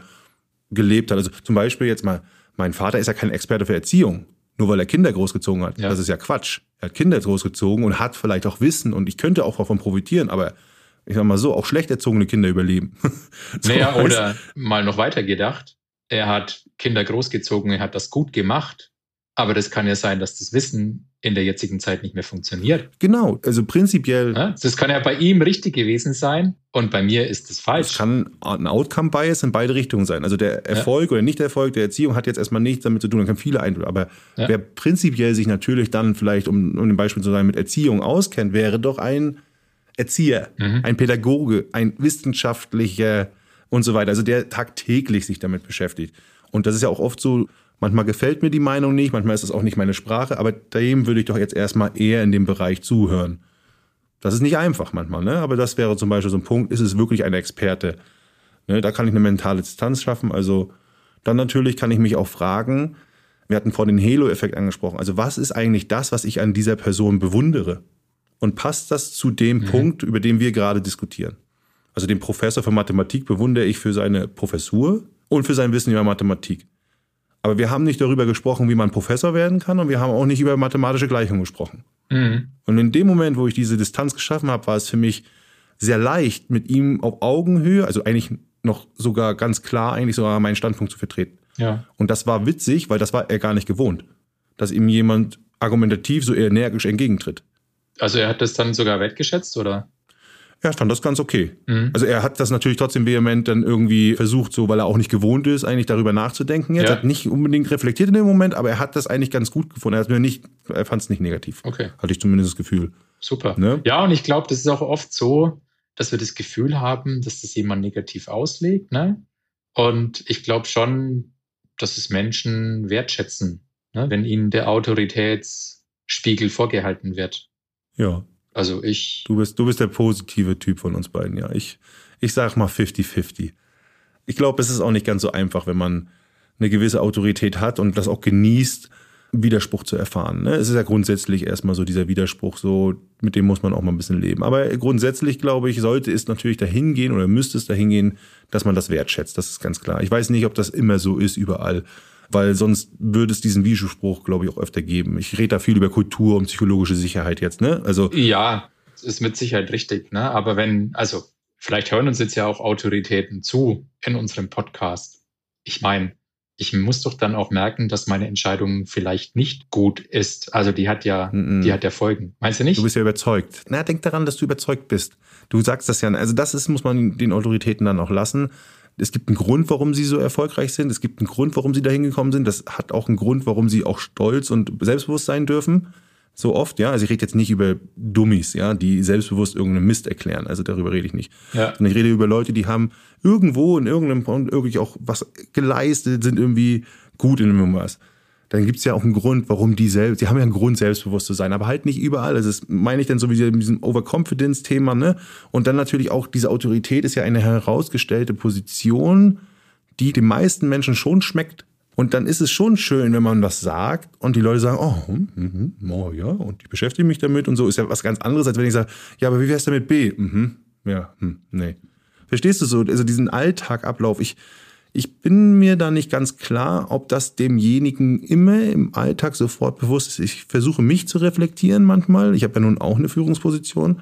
gelebt hat? Also zum Beispiel jetzt mal, mein Vater ist ja kein Experte für Erziehung, nur weil er Kinder großgezogen hat. Ja. Das ist ja Quatsch. Er hat Kinder großgezogen und hat vielleicht auch Wissen und ich könnte auch davon profitieren, aber ich sag mal so, auch schlecht erzogene Kinder überleben. So, naja, oder mal noch weiter gedacht, er hat Kinder großgezogen, er hat das gut gemacht, aber das kann ja sein, dass das Wissen in der jetzigen Zeit nicht mehr funktioniert. Genau, also prinzipiell Ja? Das kann ja bei ihm richtig gewesen sein und bei mir ist es Es falsch. kann ein Outcome-Bias in beide Richtungen sein. Also der Erfolg oder Nicht-Erfolg der Erziehung hat jetzt erstmal nichts damit zu tun. Da kann viele Einflüsse. Aber Ja. wer prinzipiell sich natürlich dann vielleicht, um, um ein Beispiel zu sein, mit Erziehung auskennt, wäre doch ein Erzieher, Mhm. ein Pädagoge, ein wissenschaftlicher und so weiter. Also der tagtäglich sich damit beschäftigt. Und das ist ja auch oft so, manchmal gefällt mir die Meinung nicht, manchmal ist es auch nicht meine Sprache, aber dem würde ich doch jetzt erstmal eher in dem Bereich zuhören. Das ist nicht einfach manchmal, ne? aber das wäre zum Beispiel so ein Punkt, ist es wirklich ein Experte? Ne, da kann ich eine mentale Distanz schaffen. Also dann natürlich kann ich mich auch fragen, wir hatten vor den Halo-Effekt angesprochen, also was ist eigentlich das, was ich an dieser Person bewundere? Und passt das zu dem Punkt, über den wir gerade diskutieren? Also den Professor für Mathematik bewundere ich für seine Professur und für sein Wissen über Mathematik. Aber wir haben nicht darüber gesprochen, wie man Professor werden kann und wir haben auch nicht über mathematische Gleichungen gesprochen. Mhm. Und in dem Moment, wo ich diese Distanz geschaffen habe, war es für mich sehr leicht, mit ihm auf Augenhöhe, also eigentlich noch sogar ganz klar, eigentlich sogar meinen Standpunkt zu vertreten. Ja. Und das war witzig, weil das war er gar nicht gewohnt, dass ihm jemand argumentativ so energisch entgegentritt. Also er hat das dann sogar wertgeschätzt, oder? Er fand das ganz okay. Mhm. Also er hat das natürlich trotzdem vehement dann irgendwie versucht, so weil er auch nicht gewohnt ist, eigentlich darüber nachzudenken. Jetzt ja. hat nicht unbedingt reflektiert in dem Moment, aber er hat das eigentlich ganz gut gefunden. Er hat mir nicht, er fand es nicht negativ. Okay. Hatte ich zumindest das Gefühl. Super. Ne? Ja, und ich glaube, das ist auch oft so, dass wir das Gefühl haben, dass das jemand negativ auslegt. Ne? Und ich glaube schon, dass es Menschen wertschätzen, ne? wenn ihnen der Autoritätsspiegel vorgehalten wird. Ja. Also ich. Du bist, du bist der positive Typ von uns beiden, ja. Ich, ich sag mal 50-50. Ich glaube, es ist auch nicht ganz so einfach, wenn man eine gewisse Autorität hat und das auch genießt, Widerspruch zu erfahren. Ne? Es ist ja grundsätzlich erstmal so dieser Widerspruch, so mit dem muss man auch mal ein bisschen leben. Aber grundsätzlich glaube ich, sollte es natürlich dahin gehen oder müsste es dahin gehen, dass man das wertschätzt. Das ist ganz klar. Ich weiß nicht, ob das immer so ist überall weil sonst würde es diesen Widerspruch, glaube ich, auch öfter geben. Ich rede da viel über Kultur und psychologische Sicherheit jetzt, ne? Also ja, ist mit Sicherheit richtig, ne? Aber wenn, also vielleicht hören uns jetzt ja auch Autoritäten zu in unserem Podcast. Ich meine, ich muss doch dann auch merken, dass meine Entscheidung vielleicht nicht gut ist. Also die hat ja, mm -mm. die hat ja Folgen. Meinst du nicht? Du bist ja überzeugt. Na, denk daran, dass du überzeugt bist. Du sagst das ja. Also das ist, muss man den Autoritäten dann auch lassen. Es gibt einen Grund, warum sie so erfolgreich sind. Es gibt einen Grund, warum sie da hingekommen sind. Das hat auch einen Grund, warum sie auch stolz und selbstbewusst sein dürfen. So oft, ja. Also ich rede jetzt nicht über Dummies, ja, die selbstbewusst irgendeinen Mist erklären. Also darüber rede ich nicht. Ja. Sondern ich rede über Leute, die haben irgendwo in irgendeinem Punkt irgendwie auch was geleistet, sind irgendwie gut in irgendwas dann gibt es ja auch einen Grund, warum die selbst, die haben ja einen Grund, selbstbewusst zu sein, aber halt nicht überall. Also das meine ich dann so wie in diesem Overconfidence-Thema, ne? Und dann natürlich auch diese Autorität ist ja eine herausgestellte Position, die den meisten Menschen schon schmeckt. Und dann ist es schon schön, wenn man das sagt und die Leute sagen, oh, hm, hm, hm oh ja, und ich beschäftige mich damit und so. Ist ja was ganz anderes, als wenn ich sage, ja, aber wie wär's denn mit B? Mhm, ja, hm, nee. Verstehst du so? Also diesen Alltagablauf. Ich, ich bin mir da nicht ganz klar, ob das demjenigen immer im Alltag sofort bewusst ist. Ich versuche mich zu reflektieren manchmal. Ich habe ja nun auch eine Führungsposition.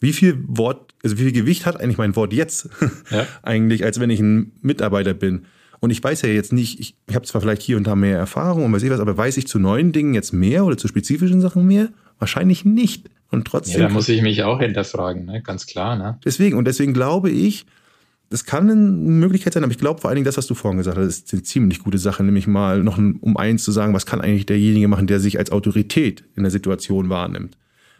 Wie viel Wort, also wie viel Gewicht hat eigentlich mein Wort jetzt ja. eigentlich, als wenn ich ein Mitarbeiter bin? Und ich weiß ja jetzt nicht, ich, ich habe zwar vielleicht hier und da mehr Erfahrung und weiß ich was, aber weiß ich zu neuen Dingen jetzt mehr oder zu spezifischen Sachen mehr? Wahrscheinlich nicht. Und trotzdem. Ja, da muss ich mich auch hinterfragen, ne? ganz klar. Ne? Deswegen, und deswegen glaube ich, das kann eine Möglichkeit sein, aber ich glaube vor allen Dingen das, was du vorhin gesagt hast, ist eine ziemlich gute Sache, nämlich mal noch um eins zu sagen, was kann eigentlich derjenige machen, der sich als Autorität in der Situation wahrnimmt.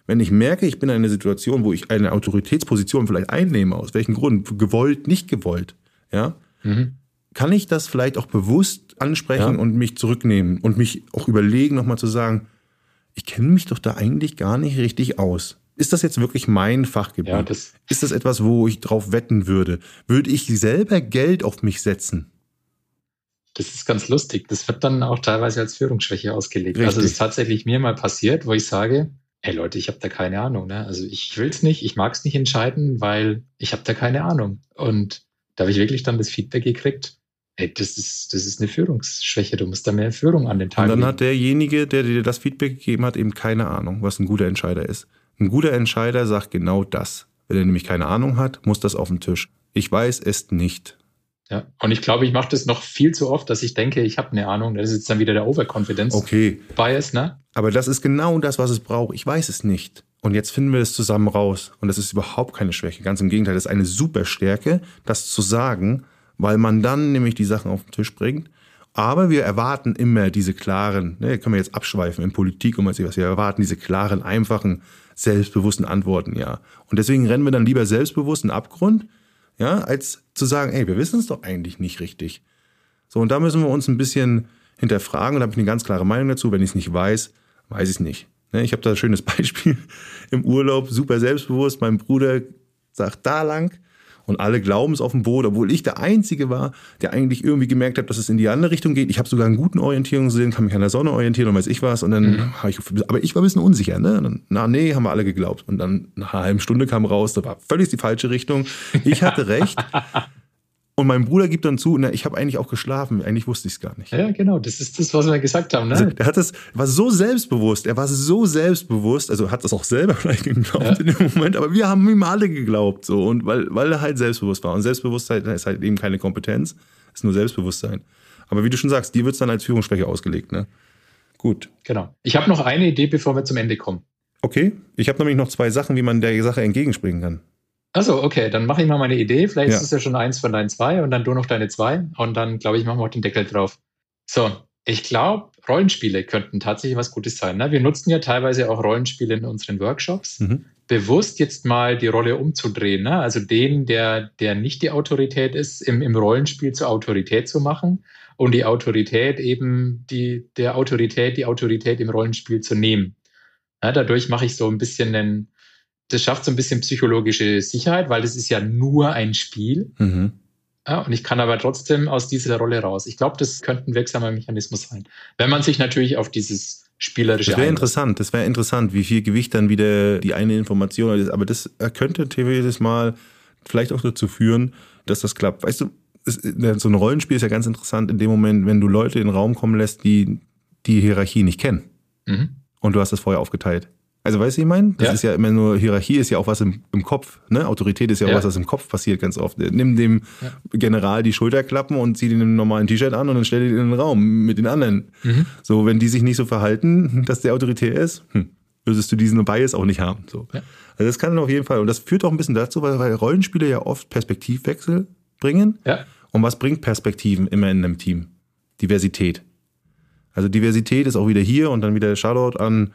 Wenn ich merke, ich bin in einer Situation, wo ich eine Autoritätsposition vielleicht einnehme, aus welchem Grund, gewollt, nicht gewollt, ja, mhm. kann ich das vielleicht auch bewusst ansprechen ja. und mich zurücknehmen und mich auch überlegen, nochmal zu sagen, ich kenne mich doch da eigentlich gar nicht richtig aus ist das jetzt wirklich mein Fachgebiet? Ja, das ist das etwas, wo ich drauf wetten würde? Würde ich selber Geld auf mich setzen? Das ist ganz lustig. Das wird dann auch teilweise als Führungsschwäche ausgelegt. Richtig. Also es ist tatsächlich mir mal passiert, wo ich sage, hey Leute, ich habe da keine Ahnung. Ne? Also ich will es nicht, ich mag es nicht entscheiden, weil ich habe da keine Ahnung. Und da habe ich wirklich dann das Feedback gekriegt, hey, das ist, das ist eine Führungsschwäche, du musst da mehr Führung an den Tag Und dann legen. hat derjenige, der dir das Feedback gegeben hat, eben keine Ahnung, was ein guter Entscheider ist. Ein guter Entscheider sagt genau das. Wenn er nämlich keine Ahnung hat, muss das auf den Tisch. Ich weiß es nicht. Ja, und ich glaube, ich mache das noch viel zu oft, dass ich denke, ich habe eine Ahnung. Das ist jetzt dann wieder der Overconfidence okay. Bias, ne? Aber das ist genau das, was es braucht. Ich weiß es nicht. Und jetzt finden wir es zusammen raus. Und das ist überhaupt keine Schwäche. Ganz im Gegenteil, das ist eine super Stärke, das zu sagen, weil man dann nämlich die Sachen auf den Tisch bringt. Aber wir erwarten immer diese klaren, ne, können wir jetzt abschweifen in Politik und was wir erwarten diese klaren, einfachen selbstbewussten Antworten, ja. Und deswegen rennen wir dann lieber selbstbewusst in Abgrund, ja, als zu sagen, ey, wir wissen es doch eigentlich nicht richtig. So, und da müssen wir uns ein bisschen hinterfragen und da habe ich eine ganz klare Meinung dazu. Wenn ich es nicht weiß, weiß ich es nicht. Ne, ich habe da ein schönes Beispiel im Urlaub, super selbstbewusst. Mein Bruder sagt da lang, und alle glauben es auf dem Boot, obwohl ich der Einzige war, der eigentlich irgendwie gemerkt hat, dass es in die andere Richtung geht. Ich habe sogar einen guten Orientierungssinn, kann mich an der Sonne orientieren und weiß ich was. Und dann mhm. habe ich, aber ich war ein bisschen unsicher. Ne? Dann, na nee, haben wir alle geglaubt. Und dann nach einer halben Stunde kam raus, da war völlig die falsche Richtung. Ich hatte recht. Und mein Bruder gibt dann zu, na, ich habe eigentlich auch geschlafen. Eigentlich wusste ich es gar nicht. Ja, genau. Das ist das, was wir gesagt haben. Ne? Also, der hat das, war so selbstbewusst. Er war so selbstbewusst. Also hat das auch selber vielleicht geglaubt ja. in dem Moment. Aber wir haben ihm alle geglaubt. So. Und weil, weil er halt selbstbewusst war. Und Selbstbewusstsein ist halt eben keine Kompetenz. Ist nur Selbstbewusstsein. Aber wie du schon sagst, dir wird es dann als Führungssprecher ausgelegt. Ne? Gut. Genau. Ich habe noch eine Idee, bevor wir zum Ende kommen. Okay. Ich habe nämlich noch zwei Sachen, wie man der Sache entgegenspringen kann. Achso, okay, dann mache ich mal meine Idee. Vielleicht ja. ist es ja schon eins von deinen zwei und dann du noch deine zwei. Und dann, glaube ich, machen wir auch den Deckel drauf. So, ich glaube, Rollenspiele könnten tatsächlich was Gutes sein. Ne? Wir nutzen ja teilweise auch Rollenspiele in unseren Workshops. Mhm. Bewusst jetzt mal die Rolle umzudrehen. Ne? Also den, der, der nicht die Autorität ist, im, im Rollenspiel zur Autorität zu machen und die Autorität eben die, der Autorität, die Autorität im Rollenspiel zu nehmen. Ja, dadurch mache ich so ein bisschen einen, das schafft so ein bisschen psychologische Sicherheit, weil es ist ja nur ein Spiel. Mhm. Ja, und ich kann aber trotzdem aus dieser Rolle raus. Ich glaube, das könnte ein wirksamer Mechanismus sein. Wenn man sich natürlich auf dieses spielerische. Das wäre interessant, das wäre interessant, wie viel Gewicht dann wieder die eine Information ist. Aber das könnte theoretisch mal vielleicht auch dazu führen, dass das klappt. Weißt du, so ein Rollenspiel ist ja ganz interessant in dem Moment, wenn du Leute in den Raum kommen lässt, die die Hierarchie nicht kennen. Mhm. Und du hast das vorher aufgeteilt. Also weißt du, ich meine? Das ja. ist ja immer nur, Hierarchie ist ja auch was im, im Kopf, ne? Autorität ist ja, ja. auch was, was im Kopf passiert ganz oft. Nimm dem ja. General die Schulterklappen und zieh den im normalen T-Shirt an und dann stell ihn in den Raum mit den anderen. Mhm. So, wenn die sich nicht so verhalten, dass der autoritär ist, hm, würdest du diesen Bias auch nicht haben. So. Also das kann auf jeden Fall. Und das führt auch ein bisschen dazu, weil, weil Rollenspiele ja oft Perspektivwechsel bringen. Und was bringt Perspektiven immer in einem Team? Diversität. Also Diversität ist auch wieder hier und dann wieder Shoutout an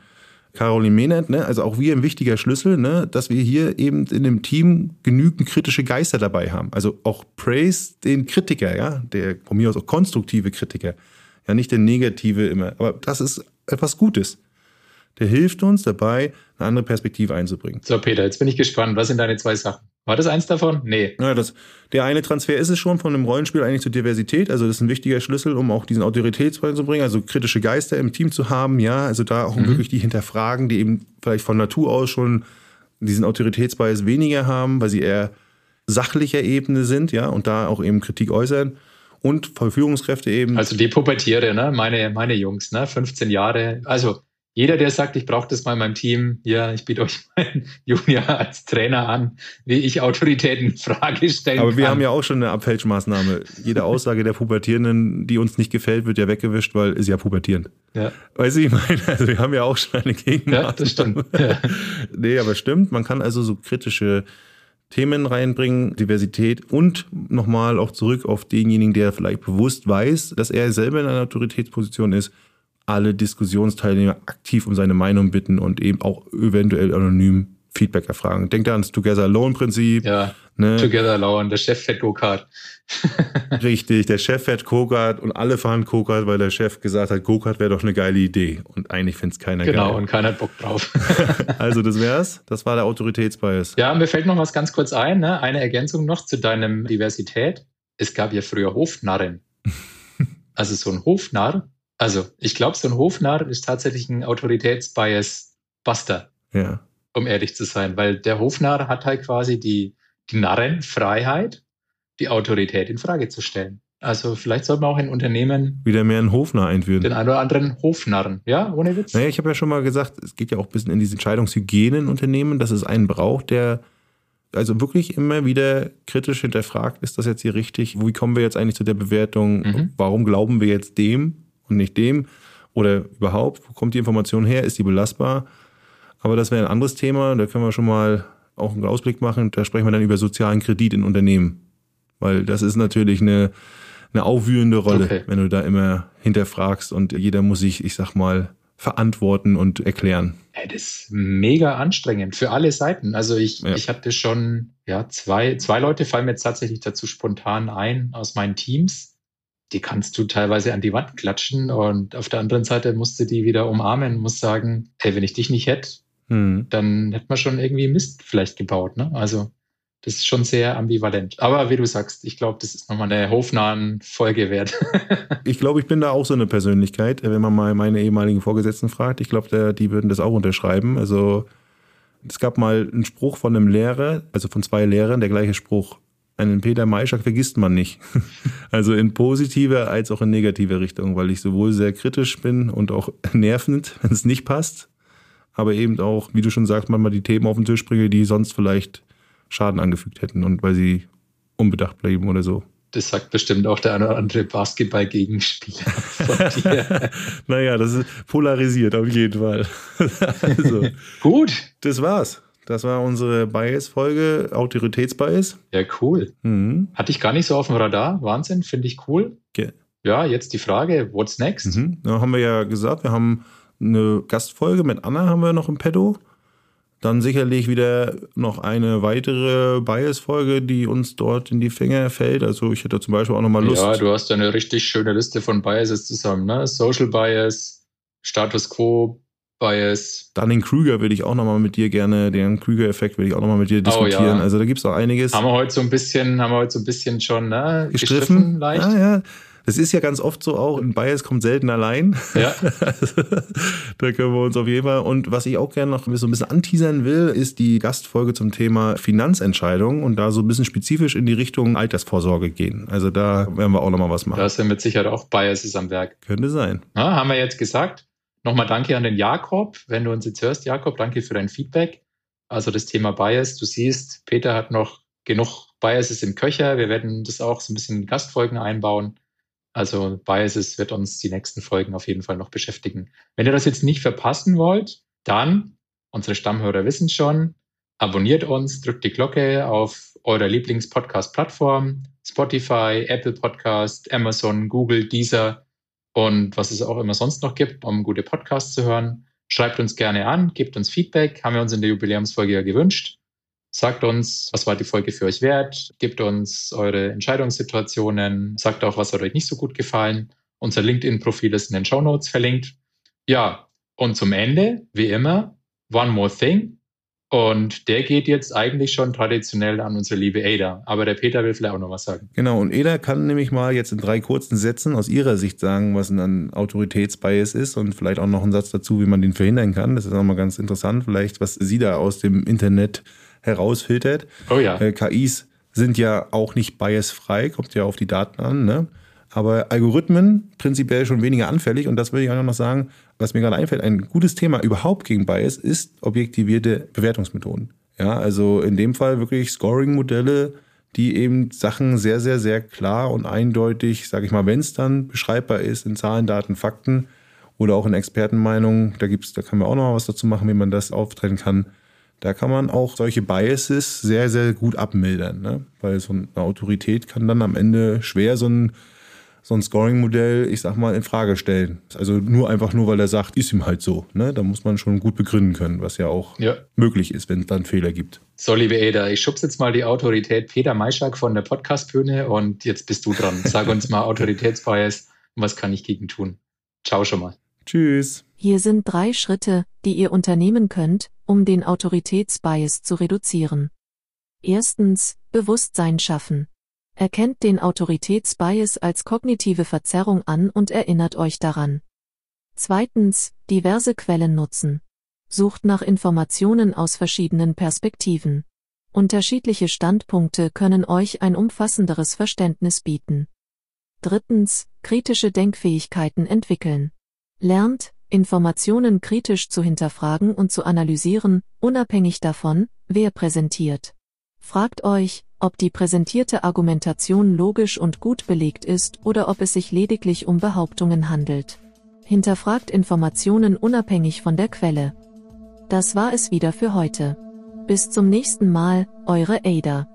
Caroline Mehnert, ne, also auch wir ein wichtiger Schlüssel, ne, dass wir hier eben in dem Team genügend kritische Geister dabei haben. Also auch Praise den Kritiker, ja, der von mir aus auch konstruktive Kritiker, ja, nicht der negative immer. Aber das ist etwas Gutes. Der hilft uns dabei, eine andere Perspektive einzubringen. So, Peter, jetzt bin ich gespannt. Was sind deine zwei Sachen? War das eins davon? Nee. Ja, das, der eine Transfer ist es schon von einem Rollenspiel eigentlich zur Diversität. Also das ist ein wichtiger Schlüssel, um auch diesen Autoritätsball zu bringen, also kritische Geister im Team zu haben. Ja, also da auch mhm. wirklich die hinterfragen, die eben vielleicht von Natur aus schon diesen Autoritätsbias weniger haben, weil sie eher sachlicher Ebene sind, ja, und da auch eben Kritik äußern. Und Verführungskräfte eben. Also die Pubertiere, ne? Meine, meine Jungs, ne? 15 Jahre. Also jeder, der sagt, ich brauche das mal in meinem Team, ja, ich biete euch meinen Junior als Trainer an, wie ich Autoritäten in Frage stellen Aber wir haben ja auch schon eine Abfälschmaßnahme. Jede Aussage der Pubertierenden, die uns nicht gefällt, wird ja weggewischt, weil ist ja pubertierend. Ja. Weißt du, ich meine, also wir haben ja auch schon eine Gegenmaßnahme. Ja, das stimmt. Ja. nee, aber stimmt, man kann also so kritische Themen reinbringen, Diversität und nochmal auch zurück auf denjenigen, der vielleicht bewusst weiß, dass er selber in einer Autoritätsposition ist, alle Diskussionsteilnehmer aktiv um seine Meinung bitten und eben auch eventuell anonym Feedback erfragen. Denkt da ans Together Alone Prinzip. Ja, ne? Together Alone, der Chef fährt Go-Kart. Richtig, der Chef fährt Go-Kart und alle fahren Go-Kart, weil der Chef gesagt hat, Go-Kart wäre doch eine geile Idee. Und eigentlich findet es keiner genau, geil. Genau, und keiner hat Bock drauf. also das wär's. Das war der Autoritätsbias. Ja, mir fällt noch was ganz kurz ein. Ne? Eine Ergänzung noch zu deinem Diversität. Es gab ja früher Hofnarren. Also so ein Hofnarr also, ich glaube, so ein Hofnarr ist tatsächlich ein Autoritätsbias-Buster. Ja. Um ehrlich zu sein, weil der Hofnarr hat halt quasi die, die Narrenfreiheit, die Autorität in Frage zu stellen. Also vielleicht sollte man auch in Unternehmen wieder mehr einen Hofnarr einführen. Den einen oder anderen Hofnarren, ja, ohne Witz. Naja, ich habe ja schon mal gesagt, es geht ja auch ein bisschen in diese Entscheidungshygiene in Unternehmen, dass es einen braucht, der also wirklich immer wieder kritisch hinterfragt, ist das jetzt hier richtig? Wie kommen wir jetzt eigentlich zu der Bewertung? Mhm. Warum glauben wir jetzt dem? Und nicht dem? Oder überhaupt, wo kommt die Information her? Ist die belastbar? Aber das wäre ein anderes Thema. Da können wir schon mal auch einen Ausblick machen. Da sprechen wir dann über sozialen Kredit in Unternehmen. Weil das ist natürlich eine, eine aufwühlende Rolle, okay. wenn du da immer hinterfragst und jeder muss sich, ich sag mal, verantworten und erklären. Das ist mega anstrengend für alle Seiten. Also ich, ja. ich hatte schon, ja, zwei, zwei Leute fallen mir jetzt tatsächlich dazu spontan ein aus meinen Teams, die kannst du teilweise an die Wand klatschen und auf der anderen Seite musst du die wieder umarmen, musst sagen, hey, wenn ich dich nicht hätte, hm. dann hätte man schon irgendwie Mist vielleicht gebaut. Ne? Also das ist schon sehr ambivalent. Aber wie du sagst, ich glaube, das ist nochmal eine hofnahen Folge wert. ich glaube, ich bin da auch so eine Persönlichkeit, wenn man mal meine ehemaligen Vorgesetzten fragt. Ich glaube, die würden das auch unterschreiben. Also es gab mal einen Spruch von einem Lehrer, also von zwei Lehrern, der gleiche Spruch einen Peter Maischak vergisst man nicht. Also in positive als auch in negative Richtung, weil ich sowohl sehr kritisch bin und auch nervend, wenn es nicht passt, aber eben auch, wie du schon sagst, manchmal die Themen auf den Tisch bringe, die sonst vielleicht Schaden angefügt hätten und weil sie unbedacht bleiben oder so. Das sagt bestimmt auch der eine oder andere Basketball-Gegenspieler von dir. naja, das ist polarisiert auf jeden Fall. also, Gut. Das war's. Das war unsere Bias-Folge, Autoritätsbias. Ja, cool. Mhm. Hatte ich gar nicht so auf dem Radar. Wahnsinn, finde ich cool. Okay. Ja, jetzt die Frage, what's next? Mhm. Da haben wir ja gesagt, wir haben eine Gastfolge mit Anna haben wir noch im Pedo. Dann sicherlich wieder noch eine weitere Bias-Folge, die uns dort in die Finger fällt. Also ich hätte zum Beispiel auch nochmal Lust. Ja, du hast eine richtig schöne Liste von Biases zusammen, ne? Social Bias, Status Quo, Bias. Dunning-Krüger würde ich auch nochmal mit dir gerne, den Krüger-Effekt würde ich auch nochmal mit dir diskutieren. Oh, ja. Also da gibt es auch einiges. Haben wir heute so ein bisschen, haben wir heute so ein bisschen schon, ne? Gestriffen, gestriffen leicht. Ja, ja. Das ist ja ganz oft so auch, ein Bias kommt selten allein. Ja. da können wir uns auf jeden Fall. Und was ich auch gerne noch so ein bisschen anteasern will, ist die Gastfolge zum Thema Finanzentscheidungen und da so ein bisschen spezifisch in die Richtung Altersvorsorge gehen. Also da werden wir auch nochmal was machen. Da ist ja mit Sicherheit auch Biases am Werk. Könnte sein. Ja, haben wir jetzt gesagt. Nochmal danke an den Jakob. Wenn du uns jetzt hörst, Jakob, danke für dein Feedback. Also das Thema Bias. Du siehst, Peter hat noch genug Biases im Köcher. Wir werden das auch so ein bisschen in Gastfolgen einbauen. Also Biases wird uns die nächsten Folgen auf jeden Fall noch beschäftigen. Wenn ihr das jetzt nicht verpassen wollt, dann, unsere Stammhörer wissen schon, abonniert uns, drückt die Glocke auf eurer Lieblings-Podcast-Plattform, Spotify, Apple Podcast, Amazon, Google, Deezer und was es auch immer sonst noch gibt, um gute Podcasts zu hören. Schreibt uns gerne an, gebt uns Feedback, haben wir uns in der Jubiläumsfolge ja gewünscht. Sagt uns, was war die Folge für euch wert, gebt uns eure Entscheidungssituationen, sagt auch, was hat euch nicht so gut gefallen. Unser LinkedIn-Profil ist in den Show Notes verlinkt. Ja, und zum Ende, wie immer, one more thing. Und der geht jetzt eigentlich schon traditionell an unsere liebe Ada. Aber der Peter will vielleicht auch noch was sagen. Genau, und Ada kann nämlich mal jetzt in drei kurzen Sätzen aus ihrer Sicht sagen, was ein Autoritätsbias ist und vielleicht auch noch einen Satz dazu, wie man den verhindern kann. Das ist auch mal ganz interessant, vielleicht, was sie da aus dem Internet herausfiltert. Oh ja. Äh, KIs sind ja auch nicht biasfrei, kommt ja auf die Daten an, ne? Aber Algorithmen prinzipiell schon weniger anfällig. Und das würde ich auch noch sagen, was mir gerade einfällt, ein gutes Thema überhaupt gegen Bias ist objektivierte Bewertungsmethoden. Ja, also in dem Fall wirklich Scoring-Modelle, die eben Sachen sehr, sehr, sehr klar und eindeutig, sage ich mal, wenn es dann beschreibbar ist in Zahlen, Daten, Fakten oder auch in Expertenmeinungen, da gibt's, da können wir auch noch mal was dazu machen, wie man das auftrennen kann. Da kann man auch solche Biases sehr, sehr gut abmildern, ne? weil so eine Autorität kann dann am Ende schwer so ein so ein Scoring-Modell, ich sag mal, in Frage stellen. Also nur einfach nur, weil er sagt, ist ihm halt so. Ne? Da muss man schon gut begründen können, was ja auch ja. möglich ist, wenn es dann Fehler gibt. So, liebe Eda, ich schubse jetzt mal die Autorität Peter Maischak von der Podcast-Bühne und jetzt bist du dran. Sag uns mal Autoritätsbias und was kann ich gegen tun? Ciao schon mal. Tschüss. Hier sind drei Schritte, die ihr unternehmen könnt, um den Autoritätsbias zu reduzieren. Erstens, Bewusstsein schaffen. Erkennt den Autoritätsbias als kognitive Verzerrung an und erinnert euch daran. Zweitens, diverse Quellen nutzen. Sucht nach Informationen aus verschiedenen Perspektiven. Unterschiedliche Standpunkte können euch ein umfassenderes Verständnis bieten. Drittens, kritische Denkfähigkeiten entwickeln. Lernt, Informationen kritisch zu hinterfragen und zu analysieren, unabhängig davon, wer präsentiert. Fragt euch, ob die präsentierte Argumentation logisch und gut belegt ist oder ob es sich lediglich um Behauptungen handelt. Hinterfragt Informationen unabhängig von der Quelle. Das war es wieder für heute. Bis zum nächsten Mal, eure Ada.